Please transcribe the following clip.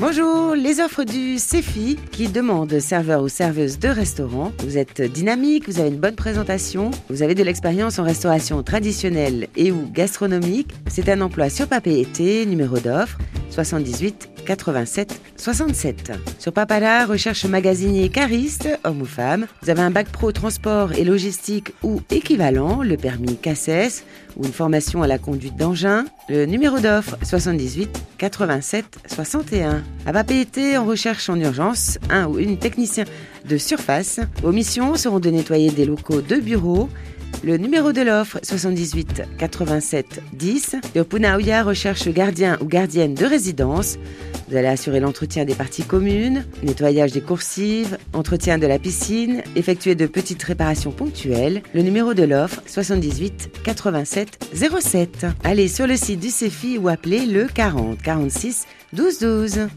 Bonjour, les offres du CEFI qui demande serveur ou serveuse de restaurant. Vous êtes dynamique, vous avez une bonne présentation, vous avez de l'expérience en restauration traditionnelle et ou gastronomique. C'est un emploi sur papier été, numéro d'offre 78 87 67. Sur Papala, recherche magasinier cariste, homme ou femme. Vous avez un bac pro transport et logistique ou équivalent, le permis CACES ou une formation à la conduite d'engin. Le numéro d'offre 78 87 61. À Papété, on recherche en urgence un ou une technicien de surface. Vos missions seront de nettoyer des locaux de bureaux le numéro de l'offre 78 87 10. Le recherche gardien ou gardienne de résidence. Vous allez assurer l'entretien des parties communes, nettoyage des coursives, entretien de la piscine, effectuer de petites réparations ponctuelles. Le numéro de l'offre 78 87 07. Allez sur le site du CEFI ou appelez le 40 46 12 12.